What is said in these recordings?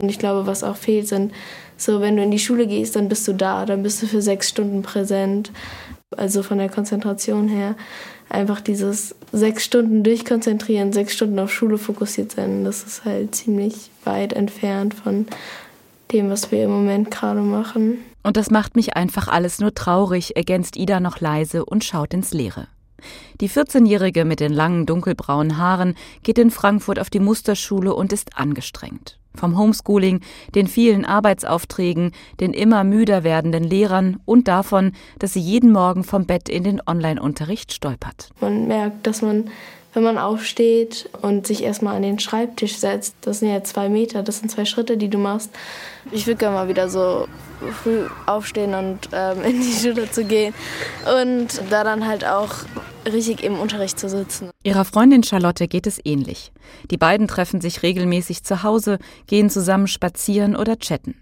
Und ich glaube, was auch fehlt, sind so, wenn du in die Schule gehst, dann bist du da, dann bist du für sechs Stunden präsent. Also von der Konzentration her einfach dieses sechs Stunden durchkonzentrieren, sechs Stunden auf Schule fokussiert sein, das ist halt ziemlich weit entfernt von dem, was wir im Moment gerade machen. Und das macht mich einfach alles nur traurig, ergänzt Ida noch leise und schaut ins Leere. Die 14-Jährige mit den langen dunkelbraunen Haaren geht in Frankfurt auf die Musterschule und ist angestrengt. Vom Homeschooling, den vielen Arbeitsaufträgen, den immer müder werdenden Lehrern und davon, dass sie jeden Morgen vom Bett in den Online-Unterricht stolpert. Man merkt, dass man, wenn man aufsteht und sich erstmal an den Schreibtisch setzt, das sind ja zwei Meter, das sind zwei Schritte, die du machst. Ich würde gerne mal wieder so früh aufstehen und ähm, in die Schule zu gehen und da dann halt auch richtig im Unterricht zu sitzen. Ihrer Freundin Charlotte geht es ähnlich. Die beiden treffen sich regelmäßig zu Hause, gehen zusammen spazieren oder chatten.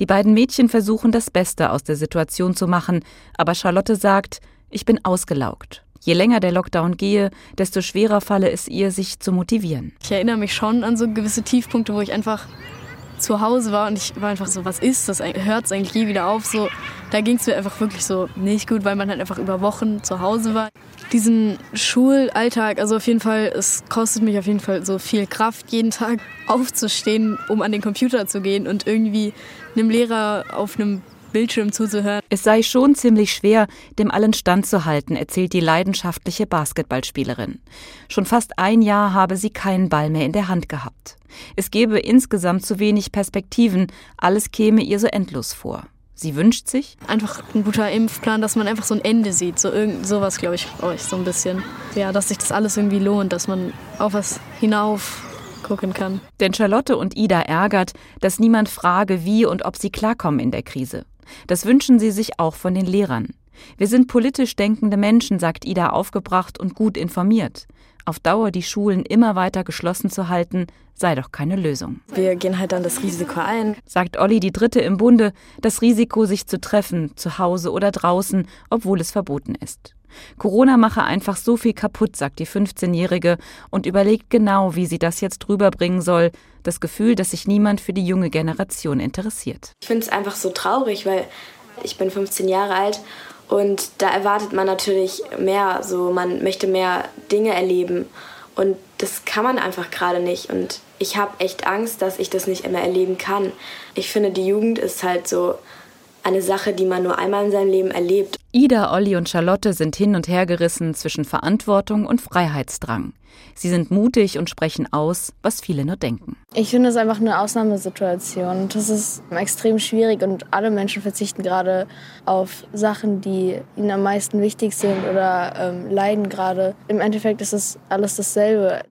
Die beiden Mädchen versuchen das Beste aus der Situation zu machen, aber Charlotte sagt, ich bin ausgelaugt. Je länger der Lockdown gehe, desto schwerer falle es ihr, sich zu motivieren. Ich erinnere mich schon an so gewisse Tiefpunkte, wo ich einfach zu Hause war und ich war einfach so, was ist das? Hört es eigentlich je wieder auf? So, da ging es mir einfach wirklich so nicht gut, weil man halt einfach über Wochen zu Hause war. Diesen Schulalltag, also auf jeden Fall, es kostet mich auf jeden Fall so viel Kraft, jeden Tag aufzustehen, um an den Computer zu gehen und irgendwie einem Lehrer auf einem Bildschirm zuzuhören. Es sei schon ziemlich schwer, dem allen standzuhalten, erzählt die leidenschaftliche Basketballspielerin. Schon fast ein Jahr habe sie keinen Ball mehr in der Hand gehabt. Es gebe insgesamt zu wenig Perspektiven, alles käme ihr so endlos vor. Sie wünscht sich einfach ein guter Impfplan, dass man einfach so ein Ende sieht. So irgend sowas, glaube ich, brauche ich so ein bisschen. Ja, dass sich das alles irgendwie lohnt, dass man auf was hinauf gucken kann. Denn Charlotte und Ida ärgert, dass niemand frage, wie und ob sie klarkommen in der Krise. Das wünschen sie sich auch von den Lehrern. Wir sind politisch denkende Menschen, sagt Ida aufgebracht und gut informiert. Auf Dauer die Schulen immer weiter geschlossen zu halten, sei doch keine Lösung. Wir gehen halt dann das Risiko ein, sagt Olli die Dritte im Bunde, das Risiko, sich zu treffen, zu Hause oder draußen, obwohl es verboten ist. Corona mache einfach so viel kaputt, sagt die 15-Jährige und überlegt genau, wie sie das jetzt rüberbringen soll. Das Gefühl, dass sich niemand für die junge Generation interessiert. Ich finde es einfach so traurig, weil ich bin 15 Jahre alt und da erwartet man natürlich mehr, so man möchte mehr Dinge erleben und das kann man einfach gerade nicht und ich habe echt Angst, dass ich das nicht immer erleben kann. Ich finde, die Jugend ist halt so eine Sache, die man nur einmal in seinem Leben erlebt. Ida, Olli und Charlotte sind hin und her gerissen zwischen Verantwortung und Freiheitsdrang. Sie sind mutig und sprechen aus, was viele nur denken. Ich finde es einfach eine Ausnahmesituation. Das ist extrem schwierig und alle Menschen verzichten gerade auf Sachen, die ihnen am meisten wichtig sind oder ähm, leiden gerade. Im Endeffekt ist es alles dasselbe.